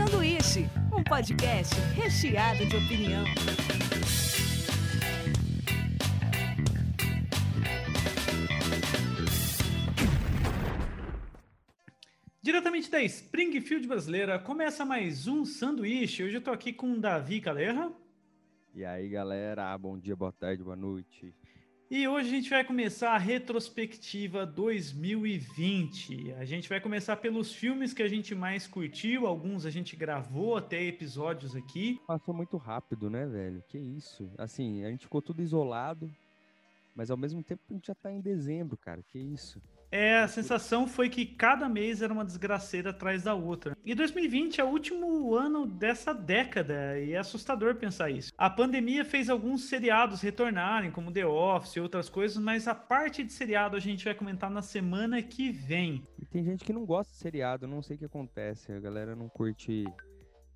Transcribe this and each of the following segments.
Sanduíche, um podcast recheado de opinião. Diretamente da Springfield brasileira, começa mais um sanduíche. Hoje eu tô aqui com o Davi Calerra. E aí, galera, bom dia, boa tarde, boa noite. E hoje a gente vai começar a retrospectiva 2020. A gente vai começar pelos filmes que a gente mais curtiu, alguns a gente gravou até episódios aqui. Passou muito rápido, né, velho? Que isso? Assim, a gente ficou tudo isolado, mas ao mesmo tempo a gente já tá em dezembro, cara. Que isso? É, a sensação foi que cada mês era uma desgraceira atrás da outra. E 2020 é o último ano dessa década e é assustador pensar isso. A pandemia fez alguns seriados retornarem, como The Office e outras coisas, mas a parte de seriado a gente vai comentar na semana que vem. E tem gente que não gosta de seriado, não sei o que acontece. A galera não curte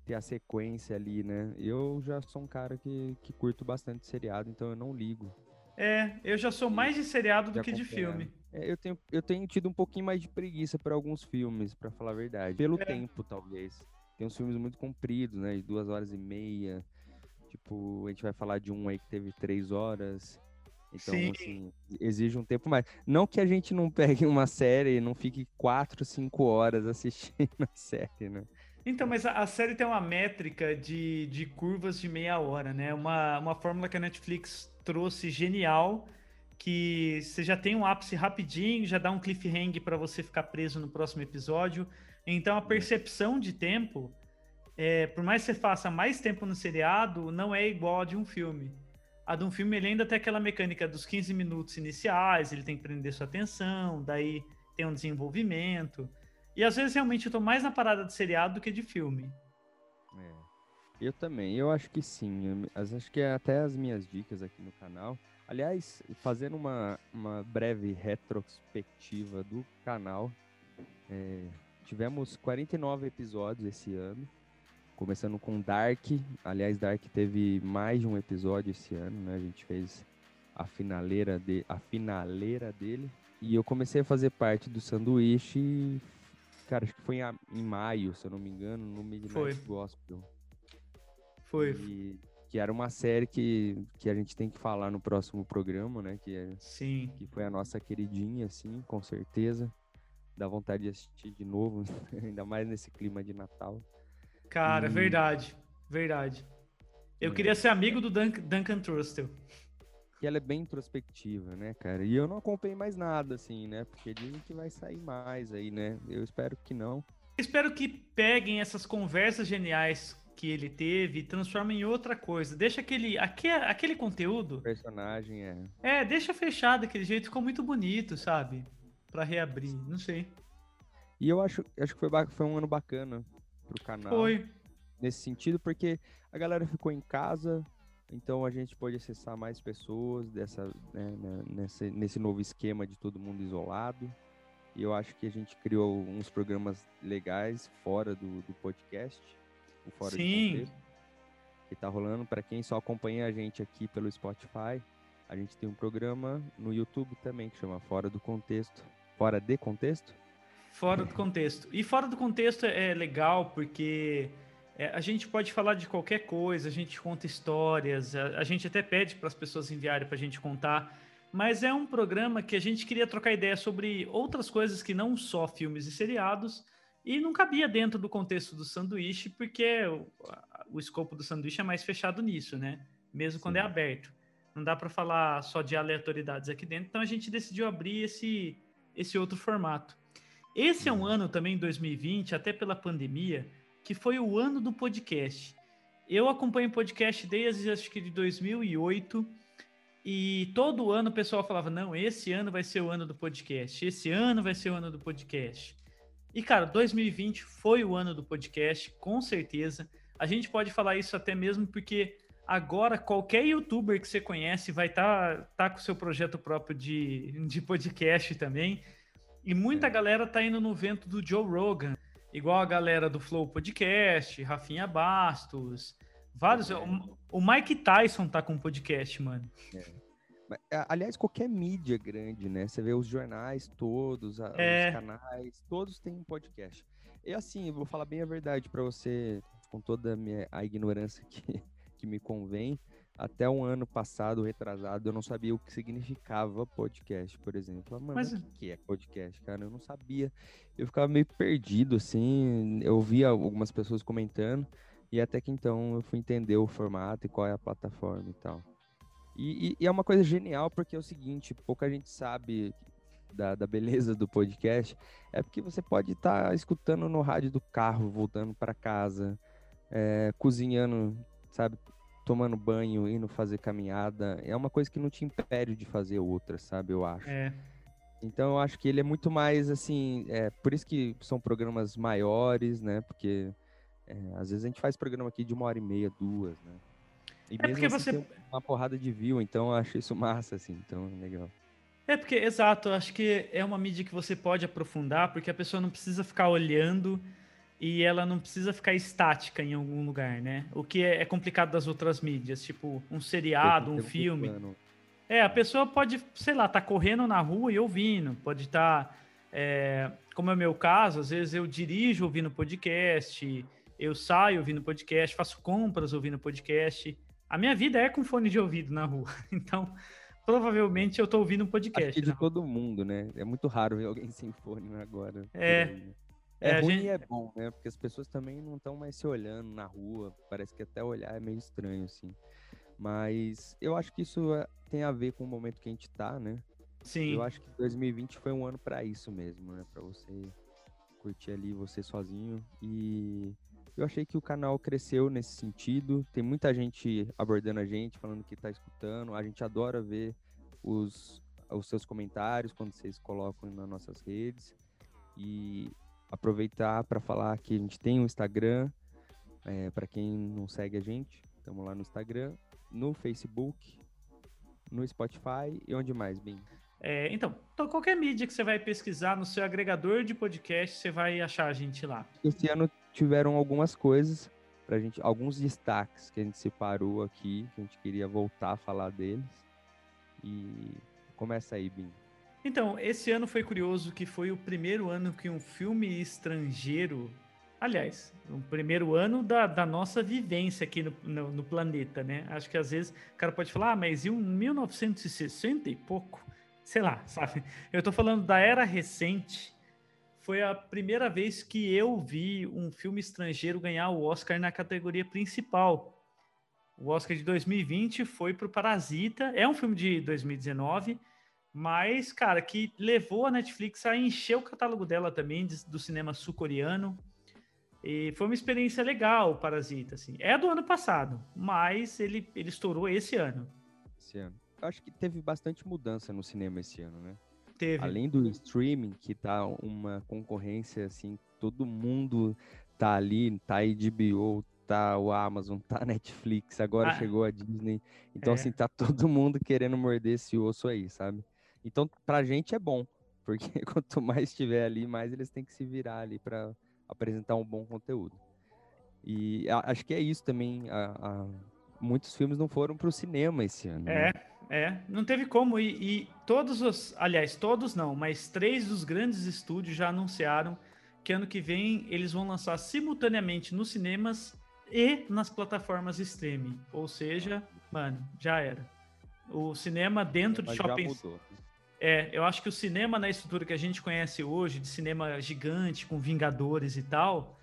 ter a sequência ali, né? Eu já sou um cara que, que curto bastante seriado, então eu não ligo. É, eu já sou mais de seriado do que de filme. É, eu, tenho, eu tenho tido um pouquinho mais de preguiça para alguns filmes, para falar a verdade. Pelo É. tempo, talvez. Tem uns filmes muito compridos, né? De duas horas e meia. Tipo, a gente vai falar de um aí que teve três horas. Então, Sim. assim, exige um tempo mais. Não que a gente não pegue uma série e não fique quatro, cinco horas assistindo a série, né? Então, mas a, a série tem uma métrica de, de curvas de meia hora, né? Uma, uma fórmula que a Netflix trouxe genial, que você já tem um ápice rapidinho, já dá um cliffhanger para você ficar preso no próximo episódio. Então, a percepção de tempo, é, por mais que você faça mais tempo no seriado, não é igual a de um filme. A de um filme, ele ainda tem aquela mecânica dos 15 minutos iniciais, ele tem que prender sua atenção, daí tem um desenvolvimento. E às vezes realmente eu tô mais na parada de seriado do que de filme. É. Eu também, eu acho que sim. Eu- acho que é até as minhas dicas aqui no canal. Aliás, fazendo uma, uma breve retrospectiva do canal, é, tivemos 49 episódios esse ano. Começando com Dark. Aliás, Dark teve mais de um episódio esse ano, né? A gente fez a finaleira, de, a finaleira dele. E eu comecei a fazer parte do sanduíche, cara, acho que foi em, maio, se eu não me engano, no Midnight Foi. Gospel. Foi. E- que era uma série que, que a gente tem que falar no próximo programa, né? Que, é, Sim. que foi a nossa queridinha, assim, com certeza. Dá vontade de assistir de novo, ainda mais nesse clima de Natal. Cara, Hum. verdade. Verdade. Eu É. queria ser amigo do Dun- Duncan Trustel. E ela é bem introspectiva, né, cara? E eu não acompanhei mais nada, assim, né? Porque dizem que vai sair mais aí, né? Eu espero que não. Espero que peguem essas conversas geniais que ele teve e transformem em outra coisa. Deixa aquele, aque- aquele conteúdo. O personagem é. É, deixa fechado daquele jeito. Ficou muito bonito, sabe? Pra reabrir. Não sei. E eu acho, acho que foi, foi um ano bacana pro canal. Foi. nesse sentido, porque a galera ficou em casa, então a gente pode acessar mais pessoas dessa, né, né, nesse, nesse novo esquema de todo mundo isolado. E eu acho que a gente criou uns programas legais fora do, do podcast, o fora de Sim. contexto, que tá rolando. Para quem só acompanha a gente aqui pelo Spotify, a gente tem um programa no YouTube também que chama Fora do Contexto. Fora de contexto? Fora do contexto. E fora do contexto é legal porque é, a gente pode falar de qualquer coisa, a gente conta histórias, a, a gente até pede para as pessoas enviarem para a gente contar, mas é um programa que a gente queria trocar ideia sobre outras coisas que não só filmes e seriados, e não cabia dentro do contexto do sanduíche, porque o, a- o escopo do sanduíche é mais fechado nisso, né? Mesmo quando é Sim. aberto. Não dá para falar só de aleatoriedades aqui dentro, então a gente decidiu abrir esse, esse outro formato. Esse é um ano também, 2020, até pela pandemia, que foi o ano do podcast. Eu acompanho podcast desde acho que de 2008 e todo ano o pessoal falava: não, esse ano vai ser o ano do podcast, esse ano vai ser o ano do podcast. E cara, 2020 foi o ano do podcast, com certeza. A gente pode falar isso até mesmo porque agora qualquer youtuber que você conhece vai estar tá, com o seu projeto próprio de, de podcast também. E muita É. galera tá indo no vento do Joe Rogan, igual a galera do Flow Podcast, Rafinha Bastos, vários. É. O, o Mike Tyson tá com um podcast, mano. Aliás, qualquer mídia grande, né? Você vê os jornais todos, é. os canais, todos têm um podcast. E assim, eu vou falar bem a verdade para você, com toda a, minha, a ignorância que, que me convém. Até um ano passado, retrasado, eu não sabia o que significava podcast, por exemplo. Mano, Mas... o que é podcast, cara? Eu não sabia. Eu ficava meio perdido, assim. Eu via algumas pessoas comentando. E até que então eu fui entender o formato e qual é a plataforma e tal. E, e, e é uma coisa genial porque é o seguinte, pouca gente sabe da, da beleza do podcast, é porque você pode estar tá escutando no rádio do carro, voltando para casa, é, cozinhando, sabe, tomando banho, indo fazer caminhada. É uma coisa que não te impede de fazer outra, sabe, eu acho. É. Então eu acho que ele é muito mais assim, é, por isso que são programas maiores, né? Porque é, às vezes a gente faz programa aqui de uma hora e meia, duas, né? E é porque assim, você uma porrada de view, então eu acho isso massa, assim, então legal. É porque, exato, acho que é uma mídia que você pode aprofundar, porque a pessoa não precisa ficar olhando e ela não precisa ficar estática em algum lugar, né? O que é, é complicado das outras mídias, tipo um seriado, um filme. É, a pessoa pode, sei lá, tá correndo na rua e ouvindo, pode estar, tá, é, como é o meu caso, às vezes eu dirijo ouvindo podcast, eu saio ouvindo podcast, faço compras ouvindo podcast. A minha vida é com fone de ouvido na rua, então provavelmente eu tô ouvindo um podcast. Acho de todo mundo, né? É muito raro ver alguém sem fone agora. É. É, é ruim gente... e é bom, né? Porque as pessoas também não estão mais se olhando na rua. Parece que até olhar é meio estranho, assim. Mas eu acho que isso é, tem a ver com o momento que a gente tá, né? Sim. Eu acho que 2020 foi um ano para isso mesmo, né? Para você curtir ali você sozinho e eu achei que o canal cresceu nesse sentido. Tem muita gente abordando a gente, falando que está escutando. A gente adora ver os, os seus comentários quando vocês colocam nas nossas redes. E aproveitar para falar que a gente tem um Instagram. É, para quem não segue a gente, estamos lá no Instagram, no Facebook, no Spotify e onde mais, Bim? É, então, então, qualquer mídia que você vai pesquisar no seu agregador de podcast, você vai achar a gente lá. Esse ano tiveram algumas coisas pra gente, alguns destaques que a gente separou aqui, que a gente queria voltar a falar deles. E começa aí, Bim. Então, esse ano foi curioso que foi o primeiro ano que um filme estrangeiro. Aliás, o primeiro ano da, da nossa vivência aqui no, no, no, planeta, né? Acho que às vezes o cara pode falar, ah, mas e um 1960 e pouco? Sei lá, sabe? Eu tô falando da era recente foi a primeira vez que eu vi um filme estrangeiro ganhar o Oscar na categoria principal. O Oscar de 2020 foi para o Parasita. É um filme de 2019, mas, cara, que levou a Netflix a encher o catálogo dela também, do cinema sul-coreano. E foi uma experiência legal, o Parasita, assim. É do ano passado, mas ele, ele estourou esse ano. Esse ano. Eu acho que teve bastante mudança no cinema esse ano, né? Teve. Além do streaming, que tá uma concorrência assim, todo mundo tá ali, tá HBO, tá o Amazon, tá a Netflix, agora ah, chegou a Disney. Então, é. assim, tá todo mundo querendo morder esse osso aí, sabe? Então, pra gente é bom, porque quanto mais tiver ali, mais eles têm que se virar ali para apresentar um bom conteúdo. E acho que é isso também. A, a, muitos filmes não foram para o cinema esse ano. É. Né? É, não teve como. E, e, todos os. Aliás, todos não, mas três dos grandes estúdios já anunciaram que ano que vem eles vão lançar simultaneamente nos cinemas e nas plataformas streaming. Ou seja, mano, já era. O cinema dentro de shopping. É, eu acho que o cinema na estrutura que a gente conhece hoje, de cinema gigante, com Vingadores e tal,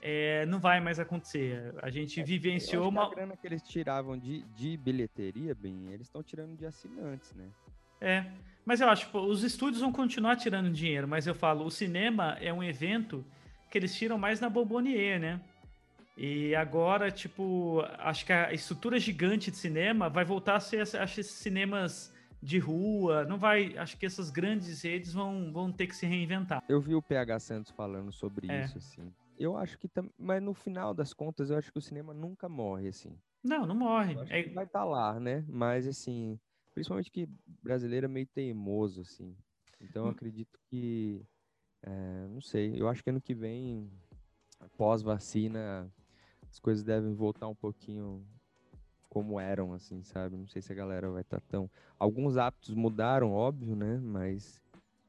é, não vai mais acontecer. A gente é, vivenciou uma. A grana que eles tiravam de, de bilheteria, bem, eles estão tirando de assinantes, né? É, mas eu acho, os estúdios vão continuar tirando dinheiro, mas eu falo, o cinema é um evento que eles tiram mais na Bobonier, né? E agora, tipo, acho que a estrutura gigante de cinema vai voltar a ser, esses cinemas de rua, não vai, acho que essas grandes redes vão, vão ter que se reinventar. Eu vi o PH Santos falando sobre é. isso, assim eu acho que também. Mas no final das contas, eu acho que o cinema nunca morre, assim. Não, não morre. É... vai estar tá lá, né? Mas, assim, principalmente que brasileiro é meio teimoso, assim. Então, eu hum. acredito que. É, não sei, eu acho que ano que pós-vacina, as coisas devem voltar um pouquinho como eram, assim, sabe? Não sei se a galera vai estar tá tão. Alguns hábitos mudaram, óbvio, né? Mas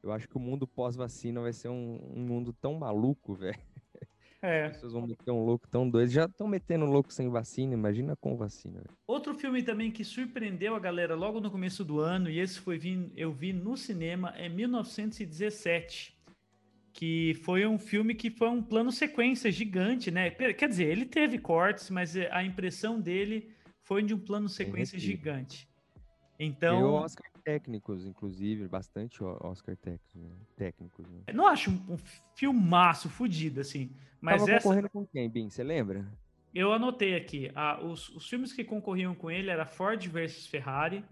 eu acho que o mundo pós-vacina vai ser um, um mundo tão maluco, velho. É. As pessoas vão meter um louco tão doido. Já estão metendo louco sem vacina, imagina com vacina. Véio. Outro filme também que surpreendeu a galera logo no começo do ano, e esse foi eu vi no cinema, é 1917 que foi um filme que foi um plano sequência gigante, né? Quer dizer, ele teve cortes, mas a impressão dele foi de um plano sequência gigante. Então. Ganhou Oscar técnicos, inclusive, bastante Oscar técnicos. Né? técnicos né? Não acho um, um filmaço fudido, assim. Mas Tava essa... concorrendo com quem, Bim? Você lembra? Eu anotei aqui. Ah, os, os filmes que concorriam com ele era Ford versus Ferrari,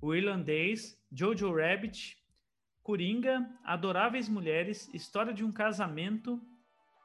O Irlandês, Jojo Rabbit, Coringa, Adoráveis Mulheres, História de um Casamento,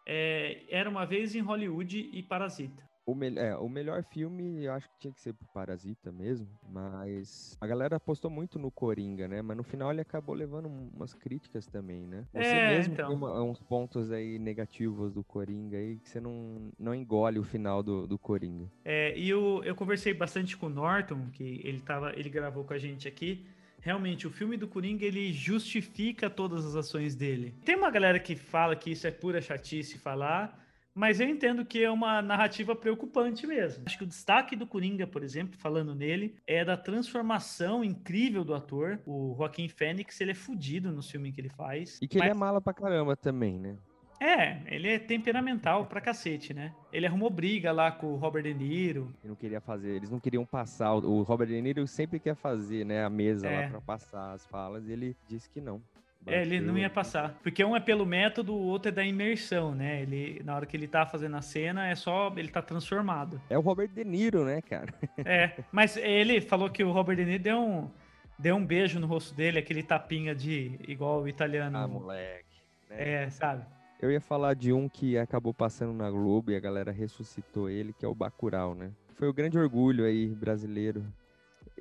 é, Era uma Vez em Hollywood e Parasita. O, me é, o melhor filme eu acho que tinha que ser pro Parasita mesmo, mas a galera apostou muito no Coringa, né? Mas no final ele acabou levando umas críticas também, né? Você é, mesmo então. tem uma, uns pontos aí negativos do Coringa aí que você não, não engole o final do, do Coringa. É, e eu, eu conversei bastante com o Norton, que ele, tava, ele gravou com a gente aqui, realmente o filme do Coringa ele justifica todas as ações dele. Tem uma galera que fala que isso é pura chatice falar, mas eu entendo que é uma narrativa preocupante mesmo. Acho que o destaque do Coringa, por exemplo, falando nele, é da transformação incrível do ator. O Joaquim Fênix, ele é fudido no filme que ele faz. E que mas... ele é mala pra caramba também, né? É, ele é temperamental pra cacete, né? Ele arrumou briga lá com o Robert De Niro. Ele não queria fazer, eles não queriam passar. O Robert De Niro sempre quer fazer, né, a mesa é. lá pra passar as falas, e ele disse que não. Bateu. É, ele não ia passar. Porque um é pelo método, o outro é da imersão, né? Ele, na hora que ele tá fazendo a cena, é só. Ele tá transformado. É o Robert De Niro, né, cara? É, mas ele falou que o Robert De Niro deu um, deu um beijo no rosto dele, aquele tapinha de. igual o italiano. Ah, moleque. Né? É, sabe? Eu ia falar de um que acabou passando na Globo e a galera ressuscitou ele, que é o Bacurau, né? Foi o grande orgulho aí brasileiro.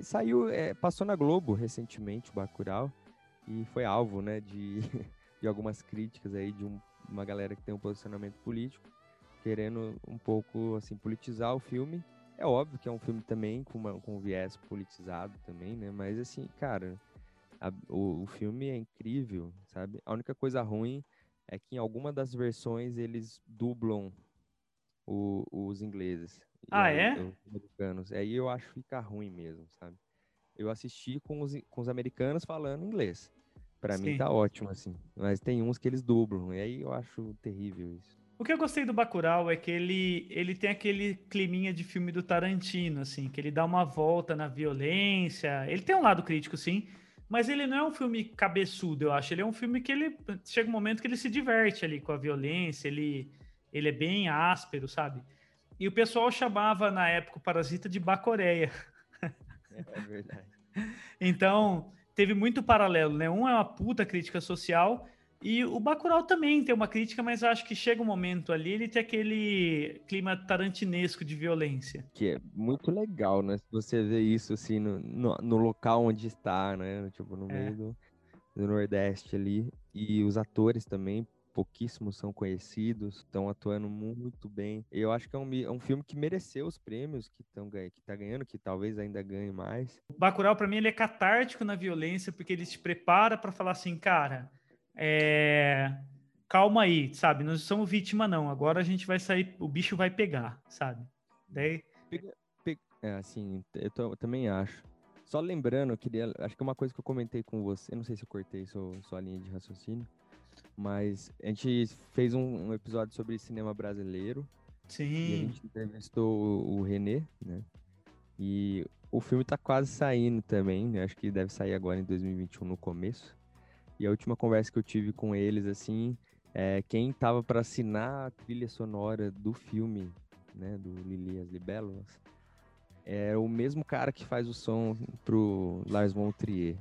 Saiu, é, passou na Globo recentemente o Bacurau e foi alvo, né, de, de algumas críticas aí de um, uma galera que tem um posicionamento político, querendo um pouco assim politizar o filme. É óbvio que é um filme também com, uma, com um viés politizado também, né? Mas assim, cara, a, o, o filme é incrível, sabe? A única coisa ruim é que em alguma das versões eles dublam o, os ingleses. Ah, aí, é? Os americanos. Aí eu acho que fica ruim mesmo, sabe? Eu assisti com os, com os americanos falando inglês. Para mim tá ótimo, assim. Mas tem uns que eles dublam. E aí eu acho terrível isso. O que eu gostei do Bacurau é que ele, ele tem aquele climinha de filme do Tarantino, assim, que ele dá uma volta na violência. Ele tem um lado crítico, sim, mas ele não é um filme cabeçudo, eu acho. Ele é um filme que ele chega um momento que ele se diverte ali com a violência, ele, ele é bem áspero, sabe? E o pessoal chamava na época o Parasita de Bacoreia. É verdade. então, teve muito paralelo, né? Um é uma puta crítica social e o Bacurau também tem uma crítica, mas acho que chega um momento ali, ele tem aquele clima tarantinesco de violência. Que é muito legal, né? Você vê isso, assim, no, no, no local onde está, né? Tipo, no é. meio do, do Nordeste ali. E os atores também, pouquíssimos são conhecidos, estão atuando muito bem. Eu acho que é um, é um filme que mereceu os prêmios que estão que tá ganhando, que talvez ainda ganhe mais. O Bacurau para mim ele é catártico na violência porque ele te prepara para falar assim, cara, é... calma aí, sabe? Nós somos vítima não. Agora a gente vai sair, o bicho vai pegar, sabe? Daí é assim, eu, tô, eu também acho. Só lembrando, eu queria, acho que é uma coisa que eu comentei com você, não sei se eu cortei sua, sua linha de raciocínio, mas a gente fez um, um episódio sobre cinema brasileiro. Sim. E a gente entrevistou o, o Renê, né? E o filme tá quase saindo também, né? Acho que deve sair agora em 2021 no começo. E a última conversa que eu tive com eles, assim, é quem tava para assinar a trilha sonora do filme, né? Do Lili as Libélulas, é o mesmo cara que faz o som pro Lars von Trier.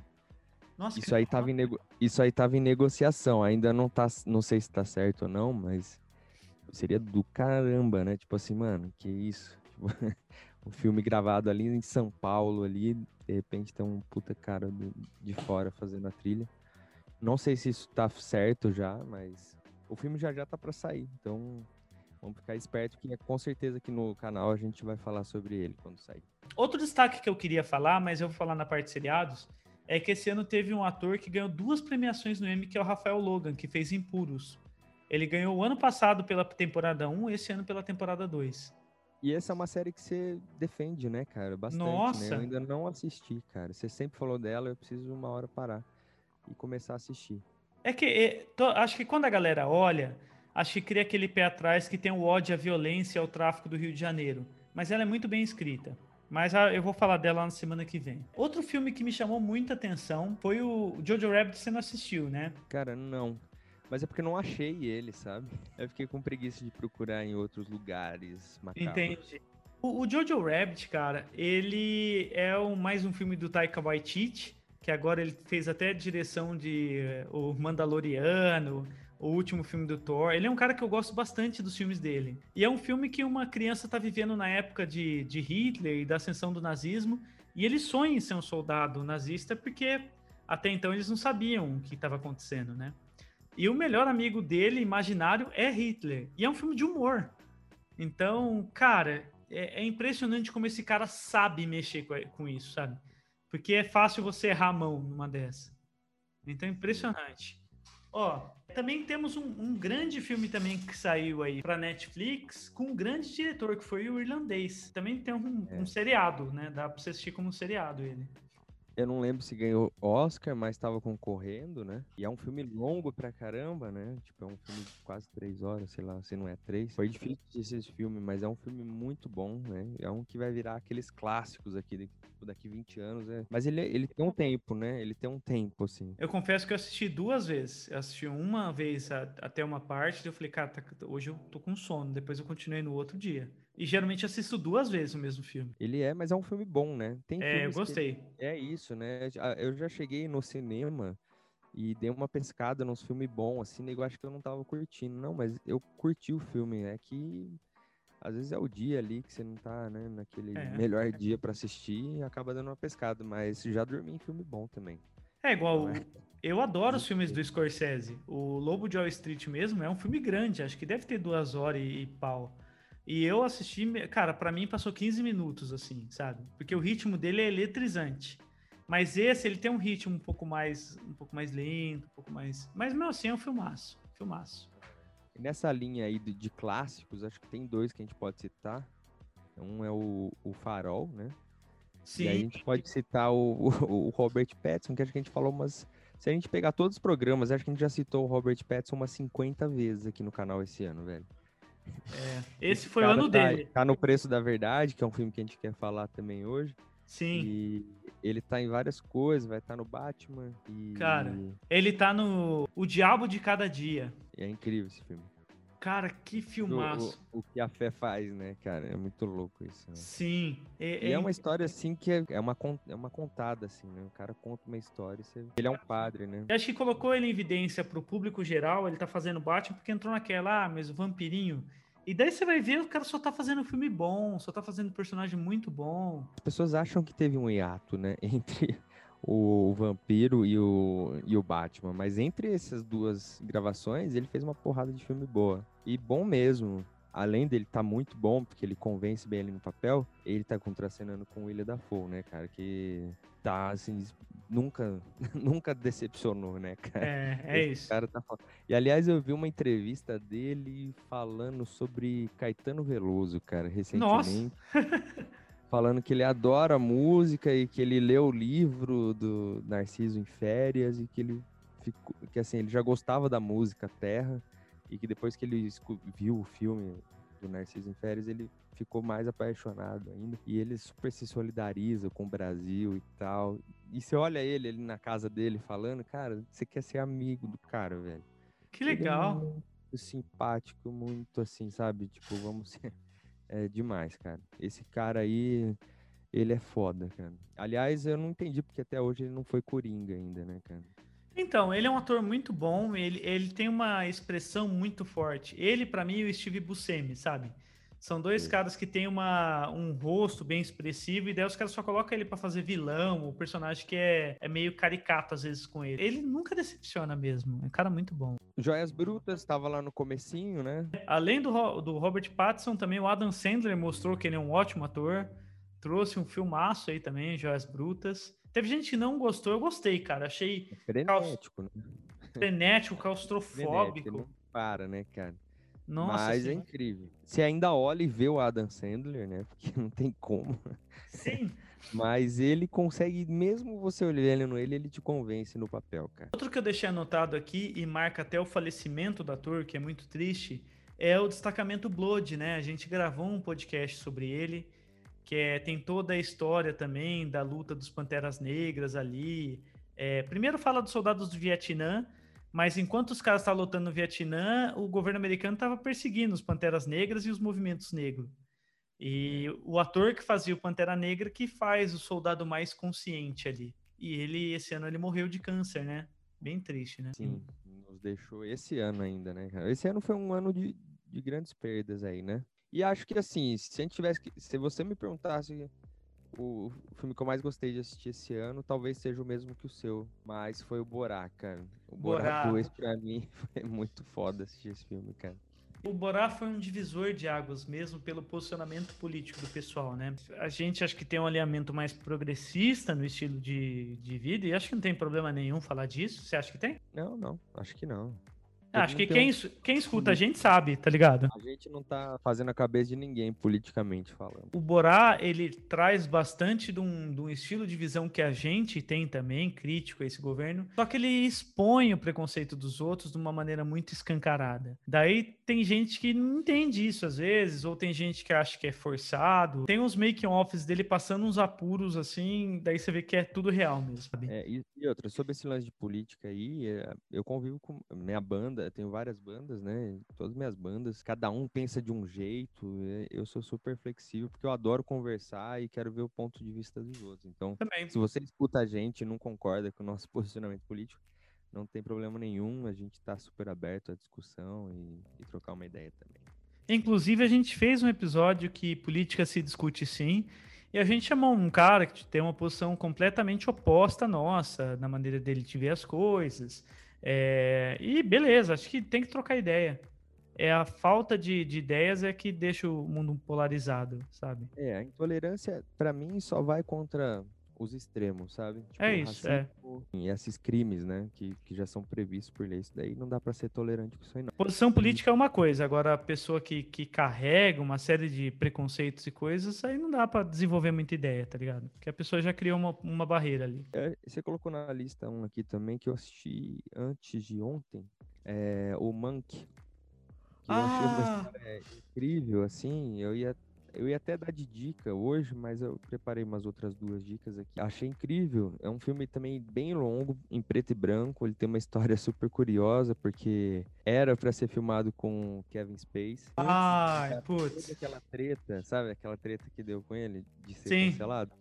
Nossa, isso, aí tava em nego... isso aí tava em negociação. Ainda não tá. Não sei se tá certo ou não, mas seria do caramba, né? Tipo assim, mano, que isso? Tipo, um filme gravado ali em São Paulo, ali, de repente tem um puta cara do, de fora fazendo a trilha. Não sei se isso tá certo já, mas o filme já já tá para sair. Então, Vamos ficar esperto que é com certeza que no canal a gente vai falar sobre ele quando sair. Outro destaque que eu queria falar, mas eu vou falar na parte de seriados, é que esse ano teve um ator que ganhou duas premiações no Emmy, que é o Rafael Logan, que fez Impuros. Ele ganhou o ano passado pela temporada 1 e esse ano pela temporada 2. E essa é uma série que você defende, né, cara? Bastante, Nossa. né? Eu ainda não assisti, cara. Você sempre falou dela, eu preciso uma hora parar e começar a assistir. É que é, tô- acho que quando a galera olha, acho que cria aquele pé atrás que tem o ódio à violência e ao tráfico do Rio de Janeiro. Mas ela é muito bem escrita. Mas ah, eu vou falar dela na semana que vem. Outro filme que me chamou muita atenção foi o Jojo Rabbit, você não assistiu, né? Cara, não. Mas é porque eu não achei ele, sabe? Eu fiquei com preguiça de procurar em outros lugares macabros. Entendi. O, o Jojo Rabbit, cara, ele é um- mais um filme do Taika Waititi, que agora ele fez até direção de eh, O Mandaloriano, o último filme do Thor. Ele é um cara que eu gosto bastante dos filmes dele. E é um filme que uma criança tá vivendo na época de, de Hitler e da ascensão do nazismo, e ele sonha em ser um soldado nazista porque até então eles não sabiam o que estava acontecendo, né? E o melhor amigo dele, imaginário, é Hitler. E é um filme de humor. Então, cara, é, é impressionante como esse cara sabe mexer com, com isso, sabe? Porque é fácil você errar a mão numa dessa. Então, é impressionante. Ó, também temos um, um grande filme também que saiu aí pra Netflix com um grande diretor, que foi o irlandês. Também tem um, É. um seriado, né? Dá pra você assistir como um seriado ele. Eu não lembro se ganhou Oscar, mas estava concorrendo, né? E é um filme longo pra caramba, né? Tipo, é um filme de quase três horas, sei lá, se não é três. Foi difícil assistir esse filme, mas é um filme muito bom, né? É um que vai virar aqueles clássicos aqui, tipo, daqui 20 anos. É. Mas ele, ele tem um tempo, né? Ele tem um tempo, assim. Eu confesso que eu assisti duas vezes. Eu assisti uma vez a- até uma parte, daí eu falei, cara, tá- hoje eu tô com sono. Depois eu continuei no outro dia. E geralmente assisto duas vezes o mesmo filme. Ele é, mas é um filme bom, né? Tem É, eu gostei. É isso, né? Eu já cheguei no cinema e dei uma pescada nos filmes bons, assim, nego acho que eu não tava curtindo. Não, mas eu curti o filme, é que às vezes é o dia ali que você não tá, né, naquele É. melhor dia pra assistir e acaba dando uma pescada, mas já dormi em filme bom também. É igual. É? Eu adoro os filmes do Scorsese. O Lobo de Wall Street mesmo é um filme grande, acho que deve ter duas horas e, e pau. E eu assisti, cara, pra mim passou 15 minutos, assim, sabe? Porque o ritmo dele é eletrizante. Mas esse, ele tem um ritmo um pouco mais, um pouco mais lento, um pouco mais. Mas mesmo assim é um filmaço. Filmaço. Nessa linha aí de, de clássicos, acho que tem dois que a gente pode citar. Um é o, o Farol, né? Sim. E aí a gente pode citar o, o, o Robert Pattinson, que acho que a gente falou umas. Se a gente pegar todos os programas, acho que a gente já citou o Robert Pattinson umas 50 vezes aqui no canal esse ano, velho. Esse foi o ano tá, dele. Tá no Preço da Verdade, que é um filme que a gente quer falar também hoje. Sim. E ele tá em várias coisas, vai estar no Batman. E, Cara. Ele tá no O Diabo de Cada Dia. e é incrível esse filme. Cara, que O, filmaço. o, o que a fé faz, né, cara? É muito louco isso. né? Sim. E é uma história assim que é, é uma, é uma contada, assim, né? O cara conta uma história. você- Ele é um padre, né? Eu acho que colocou ele em evidência pro público geral, ele tá fazendo Batman, porque entrou naquela, ah, mas o vampirinho. E daí você vai ver, o cara só tá fazendo um filme bom, só tá fazendo personagem muito bom. As pessoas acham que teve um hiato, né? Entre o vampiro e o, e o Batman. Mas entre essas duas gravações, ele fez uma porrada de filme boa. E bom mesmo. Além dele tá muito bom, porque ele convence bem ali no papel, ele tá contracenando com o William Dafoe, né, cara? Que tá, assim, nunca, nunca decepcionou, né, cara? É, é Esse isso. cara tá. E aliás, eu vi uma entrevista dele falando sobre Caetano Veloso, cara, Nossa! recentemente. falando que ele adora música e que ele leu o livro do Narciso em férias e que ele ficou, que assim, ele já gostava da música Terra e que depois que ele viu o filme do Narciso em férias, ele ficou mais apaixonado ainda. E ele super se solidariza com o Brasil e tal. E você olha ele ali na casa dele falando, cara, você quer ser amigo do cara, velho. Que Ele é legal. muito simpático, muito assim, sabe? Tipo, vamos ser. É demais, cara. Esse cara aí, ele é foda, cara. Aliás, eu não entendi porque até hoje ele não foi Coringa ainda, né, cara? Então, ele é um ator muito bom, ele, ele tem uma expressão muito forte. Ele, pra mim, é o Steve Buscemi, sabe? São dois caras que têm uma, um rosto bem expressivo, e daí os caras só colocam ele pra fazer vilão, o personagem que é, é meio caricato às vezes com ele. Ele nunca decepciona mesmo, é um cara muito bom. Joias Brutas estava lá no comecinho, né? Além do, do Robert Pattinson, também o Adam Sandler mostrou que ele é um ótimo ator. Trouxe um filmaço aí também, Joias Brutas. Teve gente que não gostou, eu gostei, cara. Achei Frenético, né? frenético, Frenético, claustrofóbico. não para, né, cara? Nossa, Mas é incrível. Você ainda olha e vê o Adam Sandler, né? Porque não tem como. sim. Mas ele consegue, mesmo você olhando ele, ele te convence no papel, cara. Outro que eu deixei anotado aqui e marca até o falecimento do ator, que é muito triste, é o destacamento Blood, né? A gente gravou um podcast sobre ele, que é, tem toda a história também da luta dos Panteras Negras ali. É, primeiro fala dos soldados do Vietnã, mas enquanto os caras estavam lutando no Vietnã, o governo americano estava perseguindo os Panteras Negras e os movimentos negros. E o ator que fazia o Pantera Negra que faz o soldado mais consciente ali. E ele, esse ano, ele morreu de câncer, né? Bem triste, né? Sim, nos deixou esse ano ainda, né? Esse ano foi um ano de, de grandes perdas aí, né? E acho que assim, se a gente tivesse que. Se você me perguntasse o, o filme que eu mais gostei de assistir esse ano, talvez seja o mesmo que o seu. Mas foi o Borá, cara. O Borá Borá. 2, pra mim, foi muito foda assistir esse filme, cara. O Borá foi um divisor de águas mesmo pelo posicionamento político do pessoal, né? A gente acho que tem um alinhamento mais progressista no estilo de, de vida e acho que não tem problema nenhum falar disso. Você acha que tem? Não, não, acho que não. Acho que quem, um- quem escuta a gente sabe, tá ligado? A gente não tá fazendo a cabeça de ninguém politicamente falando. O Borá, ele traz bastante de um, de um estilo de visão que a gente tem também, crítico a esse governo, só que ele expõe o preconceito dos outros de uma maneira muito escancarada. Daí tem gente que não entende isso às vezes, ou tem gente que acha que é forçado. Tem uns making-offs dele passando uns apuros assim, daí você vê que é tudo real mesmo, sabe? É, e, outra, sobre esse lance de política aí, é, eu convivo com minha banda, eu tenho várias bandas, né? Todas minhas bandas, cada um pensa de um jeito. eu sou super flexível porque eu adoro conversar e quero ver o ponto de vista dos outros. Então, Também. se você escuta a gente e não concorda com o nosso posicionamento político, não tem problema nenhum, a gente tá super aberto à discussão e, e trocar uma ideia também. Inclusive, a gente fez um episódio que política se discute sim. E a gente chamou um cara que tem uma posição completamente oposta à nossa, na maneira dele de ver as coisas. É, E beleza, acho que tem que trocar ideia. É a falta de, de ideias é que deixa o mundo polarizado, sabe? É, a intolerância, pra mim, só vai contra os extremos, sabe? Tipo, É isso, é. racismo E esses crimes, né? Que, que já são previstos por lei. Isso daí não dá pra ser tolerante com isso aí, não. Posição política é uma coisa, agora a pessoa que, que carrega uma série de preconceitos e coisas, aí não dá pra desenvolver muita ideia, tá ligado? Porque a pessoa já criou uma, uma barreira ali. É, Você colocou na lista um aqui também que eu assisti antes de ontem. É, o Monk. Que eu achei uma Ah! história incrível, assim. Eu ia, eu ia até dar de dica hoje, mas eu preparei umas outras duas dicas aqui. Achei incrível. É um filme também bem longo, em preto e branco. Ele tem uma história super curiosa, porque era pra ser filmado com Kevin Space. Ai, putz. aquela treta, sabe? Aquela treta que deu com ele de ser Sim. cancelado.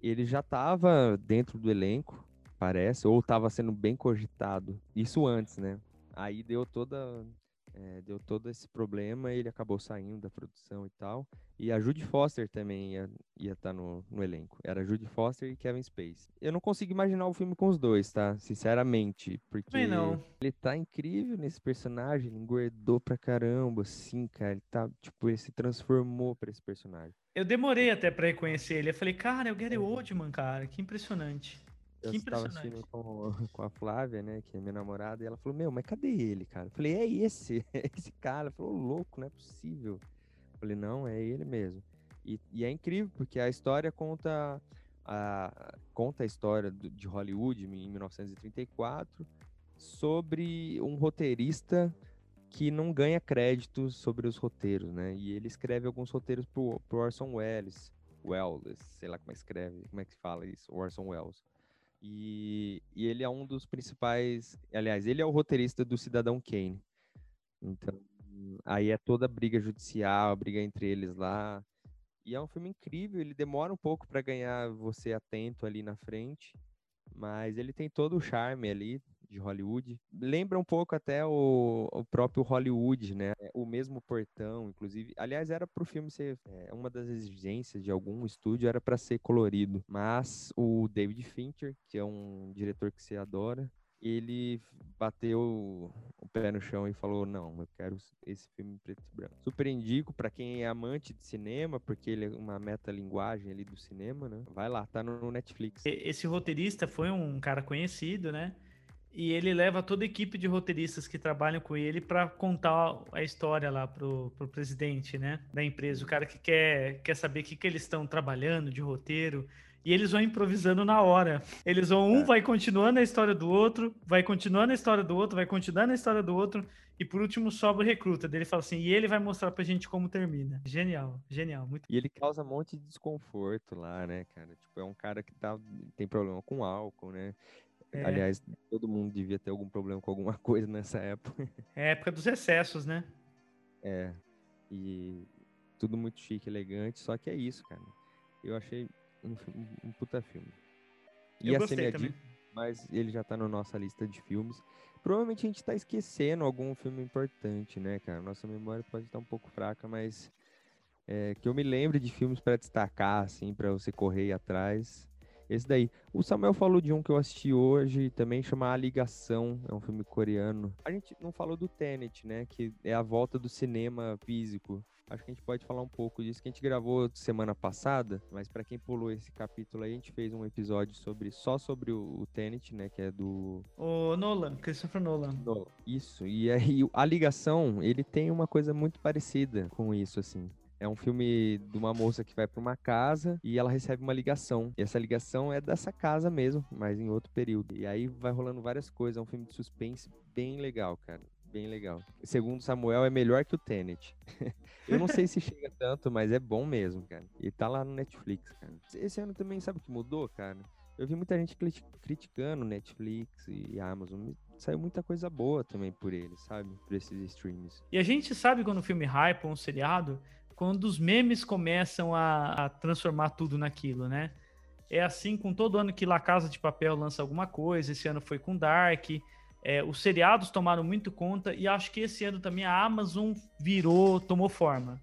Ele já tava dentro do elenco, parece, ou tava sendo bem cogitado. Isso antes, né? Aí deu toda. É, deu todo esse problema ele acabou saindo da produção e tal. E a Judy Foster também ia estar tá no, no elenco. Era Judy Foster e Kevin Space. Eu não consigo imaginar o filme com os dois, tá? Sinceramente. Porque ele tá incrível nesse personagem, ele engordou pra caramba, assim, cara. Ele tá, tipo, ele se transformou pra esse personagem. Eu demorei até pra reconhecer ele. Eu falei, cara, é o Gary Oldman, cara. Que impressionante. Eu estava assistindo com, com a Flávia, né, que é minha namorada, e ela falou, meu, mas cadê ele, cara? Eu falei, é esse, é esse cara. Ela falou, louco, não é possível. Eu falei, não, é ele mesmo. E, e é incrível, porque a história conta a, conta a história do- de Hollywood em 1934 sobre um roteirista que não ganha créditos sobre os roteiros, né? E ele escreve alguns roteiros pro, pro Orson Welles, Welles, sei lá como é que escreve, como é que fala isso, Orson Welles. E, e ele é um dos principais, aliás, ele é o roteirista do Cidadão Kane. Então, aí é toda a briga judicial, a briga entre eles lá. E é um filme incrível, ele demora um pouco para ganhar você atento ali na frente, mas ele tem todo o charme ali de Hollywood. Lembra um pouco até o, o próprio Hollywood, né? O mesmo portão, inclusive. Aliás, era para o filme ser é, uma das exigências de algum estúdio era para ser colorido, mas o David Fincher, que é um diretor que você adora, ele bateu o pé no chão e falou: Não, eu quero esse filme preto e branco. Super indico para quem é amante de cinema, porque ele é uma metalinguagem ali do cinema, né? Vai lá, tá no Netflix. Esse roteirista foi um cara conhecido, né? E ele leva toda a equipe de roteiristas que trabalham com ele para contar a história lá pro, pro presidente, né, da empresa, o cara que quer, quer saber o que, que eles estão trabalhando de roteiro, e eles vão improvisando na hora. Eles vão, um é. vai continuando a história do outro, vai continuando a história do outro, vai continuando a história do outro, e por último sobra o recruta. Dele fala assim, e ele vai mostrar pra gente como termina. Genial, genial. Muito... E ele causa um monte de desconforto lá, né, cara? Tipo, é um cara que tá, tem problema com álcool, né? É. Aliás, todo mundo devia ter algum problema com alguma coisa nessa época. É época dos excessos, né? É. E tudo muito chique, elegante, só que é isso, cara. Eu achei um, um puta filme. Eu Ia gostei também. Dica, mas ele já tá na nossa lista de filmes. Provavelmente a gente tá esquecendo algum filme importante, né, cara? Nossa memória pode estar um pouco fraca, mas é, que eu me lembre de filmes para destacar, assim, para você correr atrás. Esse daí. O Samuel falou de um que eu assisti hoje, também chama A Ligação, é um filme coreano. A gente não falou do Tenet, né? Que é a volta do cinema físico. Acho que a gente pode falar um pouco disso que a gente gravou semana passada, mas para quem pulou esse capítulo aí, a gente fez um episódio sobre só sobre o, o Tenet, né, que é do o Nolan, Christopher Nolan. Nolan. Isso. E aí a ligação, ele tem uma coisa muito parecida com isso assim. É um filme de uma moça que vai para uma casa e ela recebe uma ligação. E essa ligação é dessa casa mesmo, mas em outro período. E aí vai rolando várias coisas. É um filme de suspense bem legal, cara. Bem legal. Segundo Samuel, é melhor que o Tenet. Eu não sei se chega tanto, mas é bom mesmo, cara. E tá lá no Netflix, cara. Esse ano também, sabe o que mudou, cara? Eu vi muita gente criticando Netflix e Amazon. Saiu muita coisa boa também por eles, sabe? Por esses streams. E a gente sabe quando o filme hype ou um seriado, quando os memes começam a, a, transformar tudo naquilo, né? É assim com todo ano que La Casa de Papel lança alguma coisa, esse ano foi com Dark, é, os seriados tomaram muito conta e acho que esse ano também a Amazon virou, tomou forma.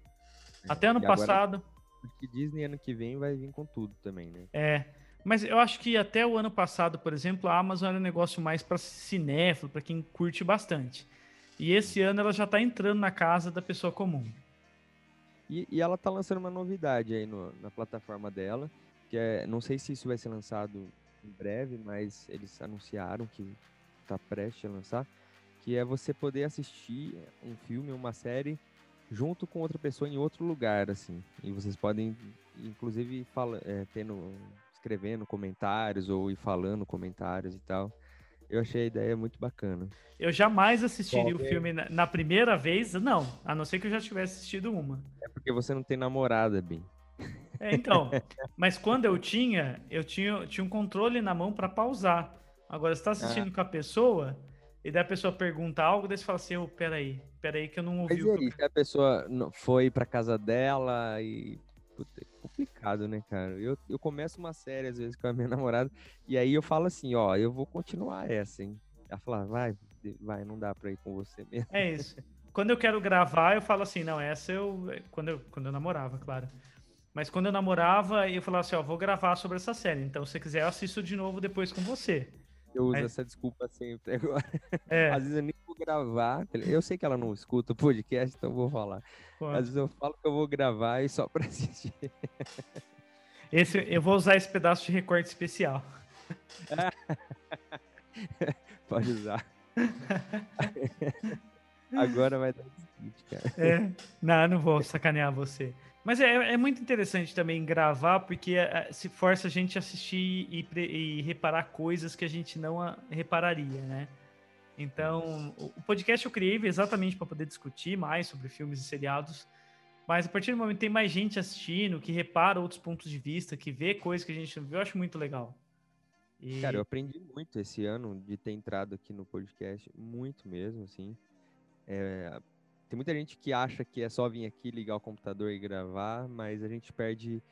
É, Até ano passado. Acho que Disney ano que vem vai vir com tudo também, né? É. Mas eu acho que até o ano passado, por exemplo, a Amazon era um negócio mais para cinéfilo, para quem curte bastante. E esse ano ela já está entrando na casa da pessoa comum. E, e ela tá lançando uma novidade aí no, na plataforma dela, que é, não sei se isso vai ser lançado em breve, mas eles anunciaram que tá prestes a lançar, que é você poder assistir um filme, uma série junto com outra pessoa em outro lugar, assim. E vocês podem, inclusive, fala, é, tendo, escrevendo comentários ou ir falando comentários e tal. Eu achei a ideia muito bacana. Eu jamais assistiria o filme na, na, primeira vez, não. A não ser que eu já tivesse assistido uma. É porque você não tem namorada, Bim. É, então. mas quando eu tinha, eu tinha, tinha um controle na mão para pausar. Agora, você tá assistindo ah. com a pessoa, e daí a pessoa pergunta algo, daí você fala assim, oh, peraí, peraí que eu não ouvi mas o que... a pessoa foi pra casa dela e Puta, complicado, né, cara? Eu, eu começo uma série, às vezes, com a minha namorada, e aí eu falo assim, ó, eu vou continuar essa, hein? Ela fala, vai, vai, não dá pra ir com você mesmo. É isso. Quando eu quero gravar, eu falo assim, não, essa eu. Quando eu, quando eu namorava, claro. Mas quando eu namorava, eu falava assim, ó, vou gravar sobre essa série. Então, se você quiser, eu assisto de novo depois com você. Eu uso essa desculpa sempre agora. É. Às vezes eu nem vou gravar. Eu sei que ela não escuta o podcast, então eu vou falar. Pode. Às vezes eu falo que eu vou gravar e só pra assistir. Esse, eu vou usar esse pedaço de recorte especial. Pode usar. Agora vai dar seguinte, cara. É, não, não vou sacanear você. Mas é, é muito interessante também gravar, porque é, é, se força a gente a assistir e, e, reparar coisas que a gente não a, repararia, né? Então, o podcast eu criei exatamente para poder discutir mais sobre filmes e seriados, mas a partir do momento que tem mais gente assistindo, que repara outros pontos de vista, que vê coisas que a gente não viu, eu acho muito legal. E... Cara, eu aprendi muito esse ano de ter entrado aqui no podcast, muito mesmo, assim. É, tem muita gente que acha que é só vir aqui, ligar o computador e gravar, mas a gente perde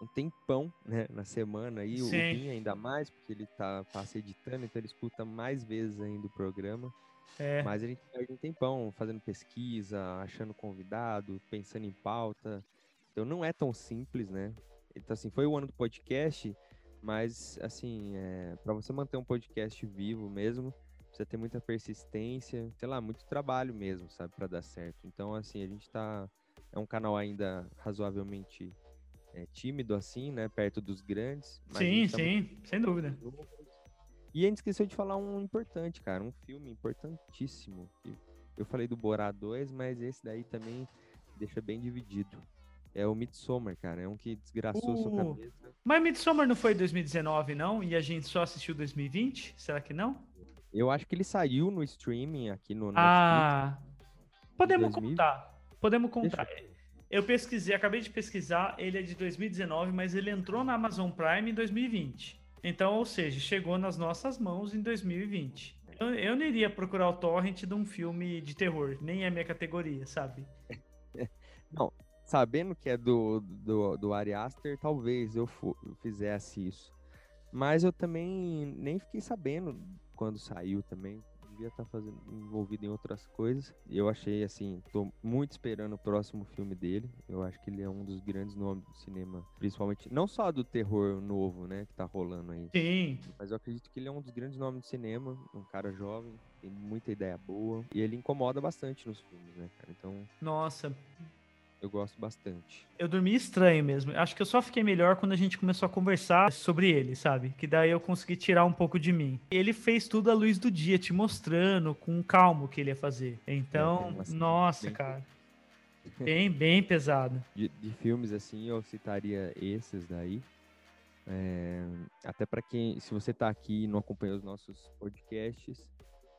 um tempão, né, na semana aí, o. Vinha ainda mais, porque ele tá, passa editando, então ele escuta mais vezes ainda o programa. É. Mas a gente perde um tempão fazendo pesquisa, achando convidado, pensando em pauta. Então não é tão simples, né? Então, assim, foi o ano do podcast, mas, assim, é, para você manter um podcast vivo mesmo, precisa ter muita persistência, sei lá, muito trabalho mesmo, sabe, para dar certo. Então, assim, a gente tá. É um canal ainda razoavelmente é, tímido, assim, né? Perto dos grandes. Sim, tá muito sim, sem dúvida. e a gente esqueceu de falar um importante, cara, um filme importantíssimo. Eu falei do Borá 2, mas esse daí também deixa bem dividido. É o Midsommar, cara. É um que desgraçou sua Uh. cabeça. Mas Midsommar não foi 2019, não? E a gente só assistiu 2020? Será que não? Eu acho que ele saiu no streaming aqui no Netflix. Ah, podemos 2000? contar. Podemos Deixa contar. Eu pesquisei, acabei de pesquisar, ele é de 2019, mas ele entrou na Amazon Prime em 2020. Então, ou seja, chegou nas nossas mãos em 2020. Eu, eu não iria procurar o torrent de um filme de terror, nem é minha categoria, sabe? Sabendo que é do, do, do Ari Aster, talvez eu, eu fizesse isso. Mas eu também nem fiquei sabendo quando saiu também. Devia estar fazendo, envolvido em outras coisas. Eu achei assim, tô muito esperando o próximo filme dele. Eu acho que ele é um dos grandes nomes do cinema, principalmente não só do terror novo, né, que tá rolando aí. Sim, Mas eu acredito que ele é um dos grandes nomes do cinema, um cara jovem, tem muita ideia boa. E ele incomoda bastante nos filmes, né, cara? Então nossa, eu gosto bastante. eu dormi estranho mesmo. Acho que eu só fiquei melhor quando a gente começou a conversar sobre ele, sabe? Que daí eu consegui tirar um pouco de mim. Ele fez tudo à luz do dia, te mostrando com calma o que ele ia fazer. Então, cena nossa, bem- cara. Bem, bem pesado. De, de filmes assim, eu citaria esses daí. É, até para quem, se você tá aqui e não acompanha os nossos podcasts,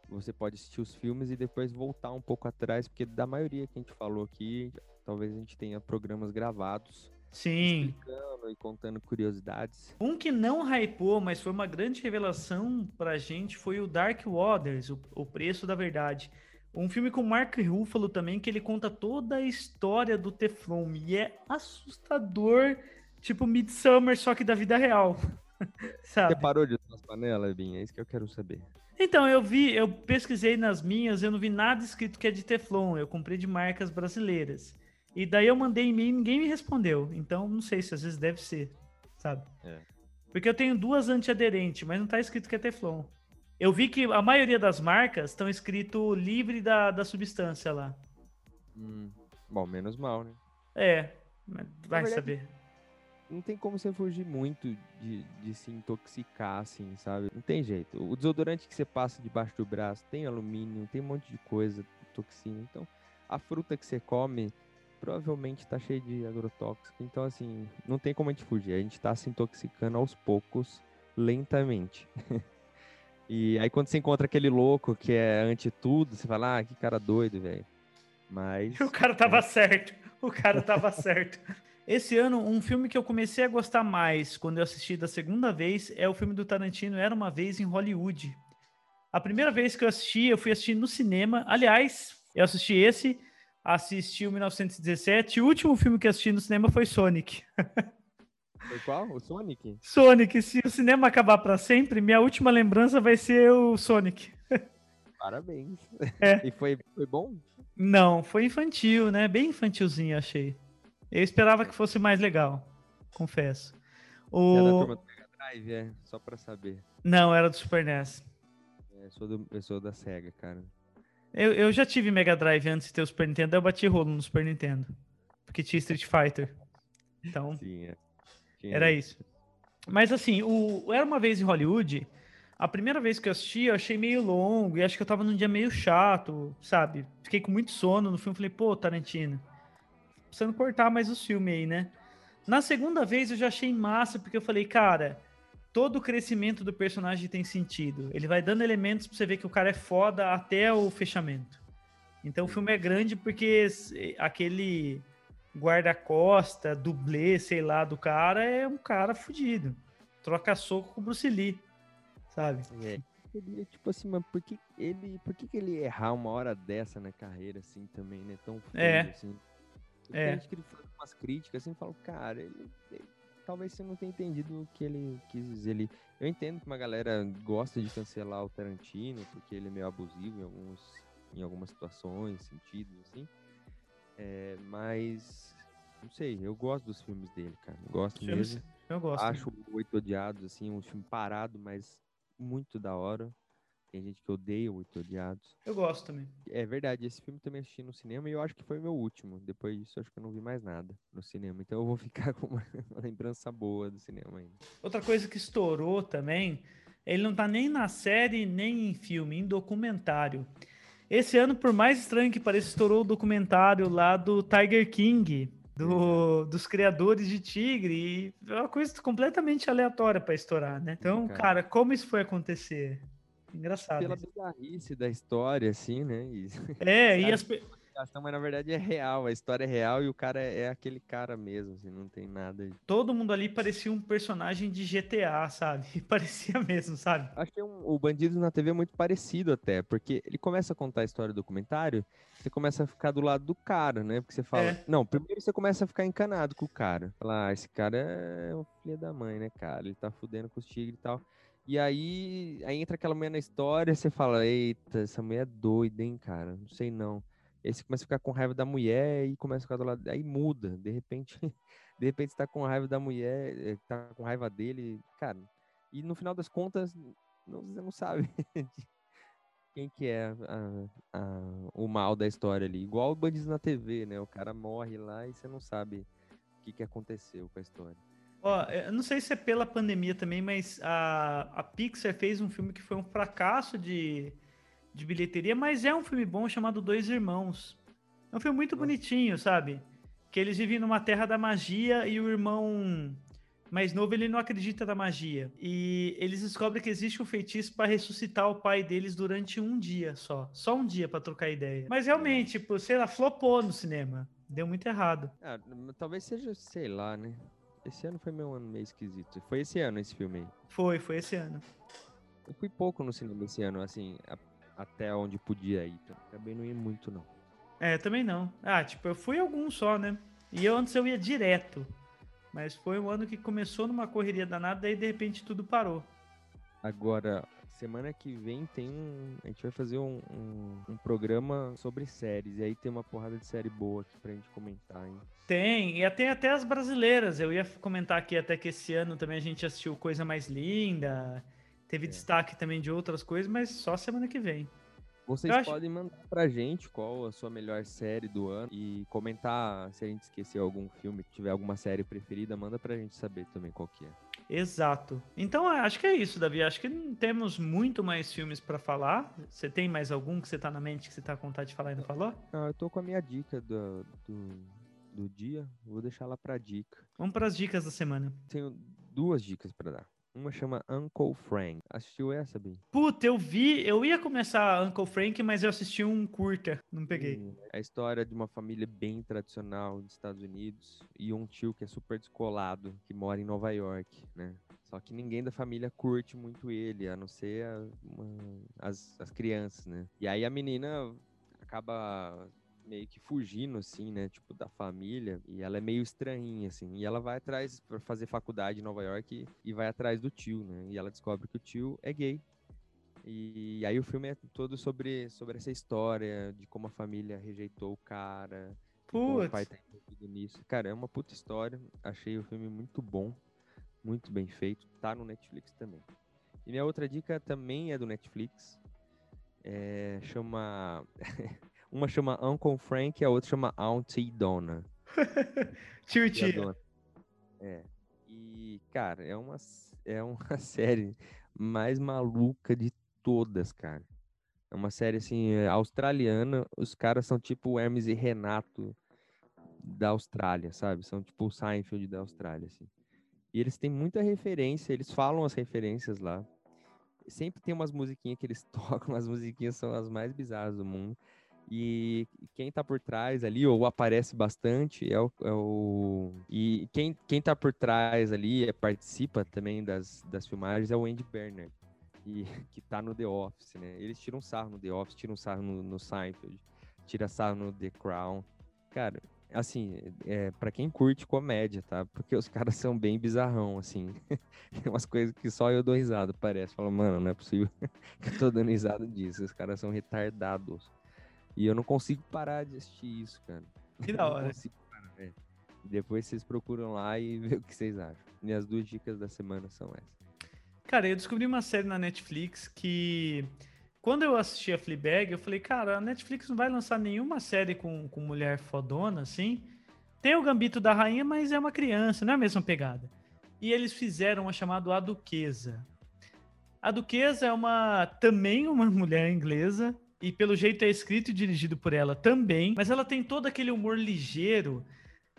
você pode assistir os filmes e depois voltar um pouco atrás, porque da maioria que a gente falou aqui, talvez a gente tenha programas gravados Sim. explicando e contando curiosidades. Um que não hypou, mas foi uma grande revelação pra gente foi o Dark Waters, o, o Preço da Verdade. Um filme com Mark Ruffalo também, que ele conta toda a história do Teflon. E é assustador, tipo Midsummer, só que da vida real. Sabe? Você parou de usar as panelas, Binha? É isso que eu quero saber. Então, eu vi, eu pesquisei nas minhas, eu não vi nada escrito que é de Teflon. Eu comprei de marcas brasileiras. E daí eu mandei e-mail e ninguém me respondeu. Então, não sei se às vezes deve ser, sabe? É. Porque eu tenho duas antiaderentes, mas não tá escrito que é Teflon. Eu vi que a maioria das marcas estão escrito livre da, da substância lá. Hum, bom, menos mal, né? É, mas vai verdade, saber. não tem como você fugir muito de, de se intoxicar, assim, sabe? Não tem jeito. O desodorante que você passa debaixo do braço tem alumínio, tem um monte de coisa, toxina. Então, a fruta que você come provavelmente tá cheia de agrotóxico. Então, assim, não tem como a gente fugir. A gente tá se intoxicando aos poucos, lentamente. e aí, quando você encontra aquele louco que é anti tudo, você fala, ah, que cara doido, velho. Mas. O cara tava certo. O cara tava certo. Esse ano, um filme que eu comecei a gostar mais quando eu assisti da segunda vez é o filme do Tarantino Era Uma Vez em Hollywood. A primeira vez que eu assisti, eu fui assistir no cinema. Aliás, eu assisti esse, assisti o 1917. E o último filme que assisti no cinema foi Sonic. Foi qual? O Sonic? Sonic, se o cinema acabar pra sempre, minha última lembrança vai ser o Sonic. Parabéns. É. E foi, foi bom? Não, foi infantil, né? Bem infantilzinho, achei. Eu esperava que fosse mais legal, confesso. Você é da O... turma do Mega Drive, é? Só pra saber. Não, era do Super NES. É, eu, sou do, eu sou da SEGA, cara. Eu, eu já tive Mega Drive antes de ter o Super Nintendo, eu bati rolo no Super Nintendo. Porque tinha Street Fighter. Então, Sim, é. Tinha era isso. Mas assim, o Era Uma Vez em Hollywood, a primeira vez que eu assisti, eu achei meio longo, e acho que eu tava num dia meio chato, sabe? Fiquei com muito sono no filme, falei, pô, Tarantino, precisando cortar mais os filmes aí, né? Na segunda vez eu já achei massa, porque eu falei, cara, todo o crescimento do personagem tem sentido. Ele vai dando elementos pra você ver que o cara é foda até o fechamento. Então o filme é grande porque s- aquele guarda-costa, dublê, sei lá, do cara é um cara fudido. Troca soco com o Bruce Lee, sabe? É. Ele, tipo assim, mas por que ele, por que, que ele errar uma hora dessa na carreira, assim, também, né? Tão feio, É. assim. Porque É. a gente que ele faz umas críticas, assim, fala, cara, ele, ele talvez você não tenha entendido o que ele quis dizer. Ele, eu entendo que uma galera gosta de cancelar o Tarantino, porque ele é meio abusivo em, alguns, em algumas situações, sentidos, assim. É, mas, não sei, eu gosto dos filmes dele, cara. Gosto Filmes- mesmo. Eu gosto. Acho o Oito Odiados, assim, um filme parado, mas muito da hora. Tem gente que odeia o Oito Odiados. Eu gosto também. É verdade, esse filme também assisti no cinema e eu acho que foi meu último. Depois disso, acho que eu não vi mais nada no cinema. Então eu vou ficar com uma, uma lembrança boa do cinema ainda. Outra coisa que estourou também, ele não tá nem na série, nem em filme, em documentário. Esse ano, por mais estranho que pareça, estourou o documentário lá do Tiger King, do- dos criadores de Tigre, e é uma coisa completamente aleatória para estourar, né? Então, Cara. cara, como isso foi acontecer? Engraçado. Pela isso. bizarrice da história, assim, né? E É, e as, mas na verdade é real. A história é real e o cara é, é aquele cara mesmo, assim, não tem nada. todo mundo ali parecia um personagem de GTA, sabe? Parecia mesmo, sabe? Achei um, o Bandidos na TV muito parecido até, porque ele começa a contar a história do documentário, você começa a ficar do lado do cara, né? Porque você fala. É. Não, primeiro você começa a ficar encanado com o cara. Falar, ah, esse cara é um filho da mãe, né, cara? Ele tá fudendo com os tigres e tal. E aí, aí entra aquela mulher na história, você fala, eita, essa mulher é doida, hein, cara? Não sei não. Aí você começa a ficar com raiva da mulher e começa a ficar do lado. Aí muda, de repente, de repente você tá com raiva da mulher, eh, tá com raiva dele, cara. E no final das contas, não, você não sabe quem que é a- a- o mal da história ali. Igual o Bandidos na TV, né? O cara morre lá e você não sabe o que, que aconteceu com a história. Ó, eu não sei se é pela pandemia também, mas a, a Pixar fez um filme que foi um fracasso de, de bilheteria, mas é um filme bom chamado Dois Irmãos. É um filme muito bonitinho, sabe? Que eles vivem numa terra da magia e o irmão mais novo ele não acredita na magia. E eles descobrem que existe um feitiço para ressuscitar o pai deles durante um dia só. Só um dia para trocar ideia. Mas realmente, tipo, sei lá, flopou no cinema. Deu muito errado. Ah, n- talvez seja, sei lá, né? Esse ano foi meu ano meio esquisito. Foi esse ano esse filme aí. Foi, foi esse ano. Eu fui pouco no cinema esse ano, assim, a- até onde podia ir. Então, acabei não indo muito, não. É, também não. Ah, tipo, eu fui algum só, né? E eu antes eu ia direto. Mas foi um ano que começou numa correria danada, e de repente tudo parou. Agora, semana que vem tem um. A gente vai fazer um, um, um programa sobre séries. E aí tem uma porrada de série boa aqui pra gente comentar, hein? Tem, e tem até as brasileiras. Eu ia comentar aqui até que esse ano também a gente assistiu Coisa Mais Linda. Teve É. destaque também de outras coisas, mas só semana que vem. Vocês Eu acho- podem mandar pra gente qual a sua melhor série do ano e comentar se a gente esqueceu algum filme, tiver alguma série preferida, manda pra gente saber também qual que é. Exato. Então, é, acho que é isso, Davi. Acho que temos muito mais filmes pra falar. Você tem mais algum que você tá na mente que você tá com vontade de falar e não falou? Ah, eu tô com a minha dica do, do, do dia, vou deixar lá pra dica. Vamos para as dicas da semana. Tenho duas dicas pra dar. Uma chama Uncle Frank. Assistiu essa, Bim? Puta, eu vi, eu ia começar Uncle Frank, mas eu assisti um curta, não peguei. Hum, É a história de uma família bem tradicional dos Estados Unidos e um tio que é super descolado, que mora em Nova York, né? Só que ninguém da família curte muito ele, a não ser a- uma- as, as crianças, né? E aí a menina acaba meio que fugindo, assim, né? Tipo, da família. E ela é meio estranhinha, assim. E ela vai atrás para fazer faculdade em Nova York e, e vai atrás do tio, né? E ela descobre que o tio é gay. E aí o filme é todo sobre, sobre essa história de como a família rejeitou o cara, como o pai Putz, tá envolvido nisso. Cara, é uma puta história. Achei o filme muito bom, muito bem feito. Tá no Netflix também. E minha outra dica também é do Netflix. É, chama. uma chama Uncle Frank e a outra chama Auntie Donna. tio e Tia. É. E, cara, é uma, é uma série mais maluca de todas, cara. É uma série, assim, é, australiana. Os caras são tipo Hermes e Renato da Austrália, sabe? São tipo o Seinfeld da Austrália, assim. E eles têm muita referência, eles falam as referências lá. Sempre tem umas musiquinhas que eles tocam, as musiquinhas são as mais bizarras do mundo. E quem tá por trás ali, ou aparece bastante, é o. é o- e quem, quem tá por trás ali, é, participa também das, das filmagens, é o Andy Bernard, e, que tá no The Office, né? Eles tiram sarro no The Office, tiram sarro no, no Seinfeld, tira sarro no The Crown. Cara, assim, é, para quem curte comédia, tá? Porque os caras são bem bizarrão, assim. Tem umas coisas que só eu dou risada, parece. Fala, mano, não é possível que eu tô dando risada disso. Os caras são retardados. E eu não consigo parar de assistir isso, cara. Que da hora. Parar. Depois vocês procuram lá e vê o que vocês acham. Minhas duas dicas da semana são essas. Cara, eu descobri uma série na Netflix que quando eu assisti a Fleabag, eu falei, cara, a Netflix não vai lançar nenhuma série com, com mulher fodona, assim. Tem o Gambito da Rainha, mas é uma criança, não é a mesma pegada. E eles fizeram uma chamada A Duquesa. A Duquesa é uma também uma mulher inglesa, e pelo jeito é escrito e dirigido por ela também, mas ela tem todo aquele humor ligeiro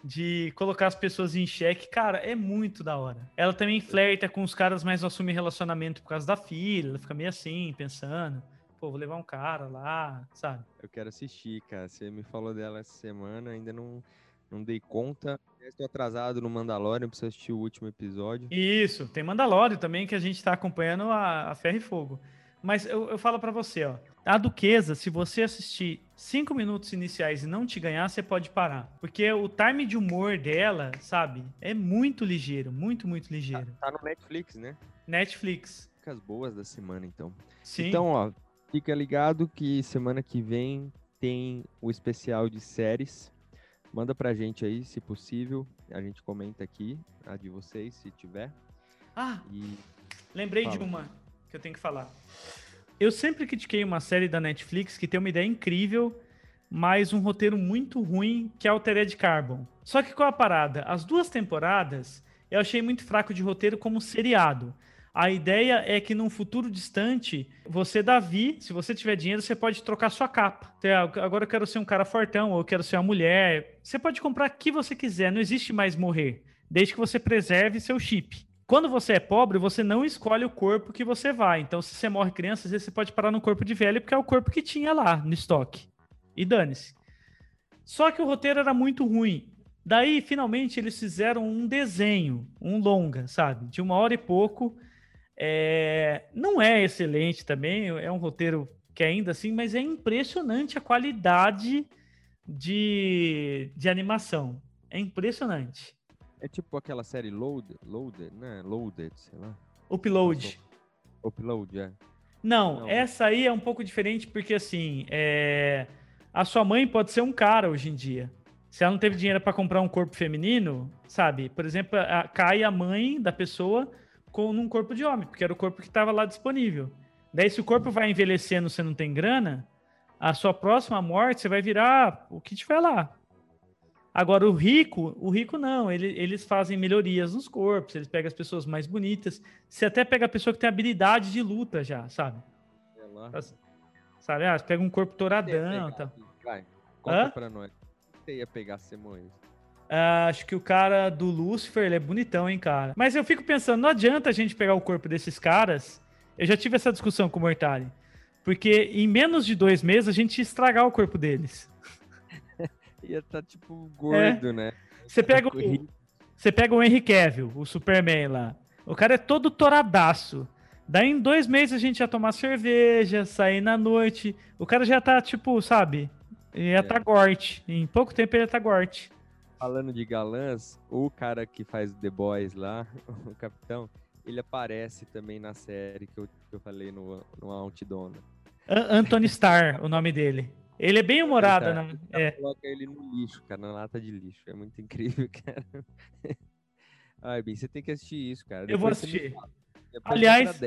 de colocar as pessoas em xeque, cara, é muito da hora. Ela também flerta com os caras, mas não assume relacionamento por causa da filha, ela fica meio assim, pensando pô, vou levar um cara lá, sabe? Eu quero assistir, cara. Você me falou dela essa semana, ainda não, não dei conta. Estou atrasado no Mandalorian, preciso assistir o último episódio. Isso, tem Mandalorian também que a gente está acompanhando a, a ferro e fogo. Mas eu, eu falo para você, ó. A Duquesa, se você assistir cinco minutos iniciais e não te ganhar, você pode parar. Porque o time de humor dela, sabe, é muito ligeiro, muito, muito ligeiro. Tá, tá no Netflix, né? Netflix. Dicas boas da semana, então. Sim. Então, ó, Fica ligado que semana que vem tem o especial de séries. Manda pra gente aí, se possível. A gente comenta aqui, a de vocês, se tiver. Ah, e... lembrei Fala. de uma que eu tenho que falar. Eu sempre critiquei uma série da Netflix que tem uma ideia incrível, mas um roteiro muito ruim, que é Altered Carbon. Só que qual a parada? As duas temporadas eu achei muito fraco de roteiro como seriado. A ideia é que num futuro distante, você, Davi, se você tiver dinheiro, você pode trocar sua capa. Então, agora eu quero ser um cara fortão, ou eu quero ser uma mulher. Você pode comprar o que você quiser, não existe mais morrer, desde que você preserve seu chip. Quando você é pobre, você não escolhe o corpo que você vai. Então, se você morre criança, às vezes você pode parar no corpo de velho, porque é o corpo que tinha lá no estoque. E dane-se. Só que o roteiro era muito ruim. Daí, finalmente, eles fizeram um desenho, um longa, sabe? De uma hora e pouco é, não é excelente também, é um roteiro que ainda assim, mas é impressionante a qualidade de, de animação. É impressionante. É tipo aquela série Loaded, Loaded, né? Loaded, sei lá. Upload. Upload, é. Não, Não, essa aí é um pouco diferente porque assim, é... a sua mãe pode ser um cara hoje em dia. Se ela não teve dinheiro para comprar um corpo feminino, sabe? Por exemplo, a, cai a mãe da pessoa com num corpo de homem, porque era o corpo que estava lá disponível. Daí, se o corpo vai envelhecendo, você não tem grana, a sua próxima morte você vai virar o que tiver lá. Agora, o rico, o rico não, ele, eles fazem melhorias nos corpos, eles pegam as pessoas mais bonitas. Você até pega a pessoa que tem habilidade de luta já, sabe? É lá. Sabe? Ah, pega um corpo touradão. Tá. Vai, conta Hã? pra nós. Você ia pegar Simões. Uh, acho que o cara do Lucifer, ele é bonitão, hein, cara. Mas eu fico pensando, não adianta a gente pegar o corpo desses caras. Eu já tive essa discussão com o Mortari. Porque em menos de dois meses a gente ia estragar o corpo deles. ia estar, tá, tipo, gordo, é. né? Você pega, o, você pega o Henry Cavill, o Superman lá. O cara é todo toradaço. Daí em dois meses a gente ia tomar cerveja, sair na noite. O cara já tá, tipo, sabe? Ia é. tá gorte. Em pouco tempo ele ia tá gorte. Falando de galãs, o cara que faz The Boys lá, o capitão, ele aparece também na série que eu, que eu falei no, no Outdona. Anthony Starr, o nome dele. Ele é bem humorado, né? É. Coloca ele no lixo, cara, na lata de lixo. É muito incrível, cara. Ai, bem, você tem que assistir isso, cara. Depois eu vou assistir. Aliás,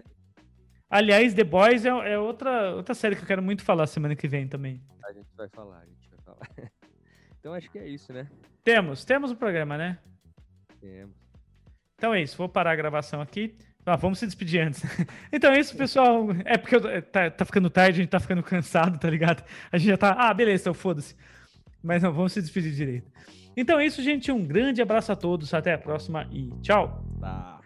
aliás, The Boys é, é, outra, outra série que eu quero muito falar semana que vem também. A gente vai falar, a gente vai falar. Então acho que é isso, né? Temos, temos o programa, né? Temos. Então é isso, vou parar a gravação aqui. Ah, vamos se despedir antes. então é isso, pessoal. É porque eu, tá, tá, ficando tarde, a gente tá ficando cansado, tá ligado? A gente já tá. Ah, beleza, então foda-se. Mas não, vamos se despedir direito. Então é isso, gente. Um grande abraço a todos. Até a próxima e tchau. Tá.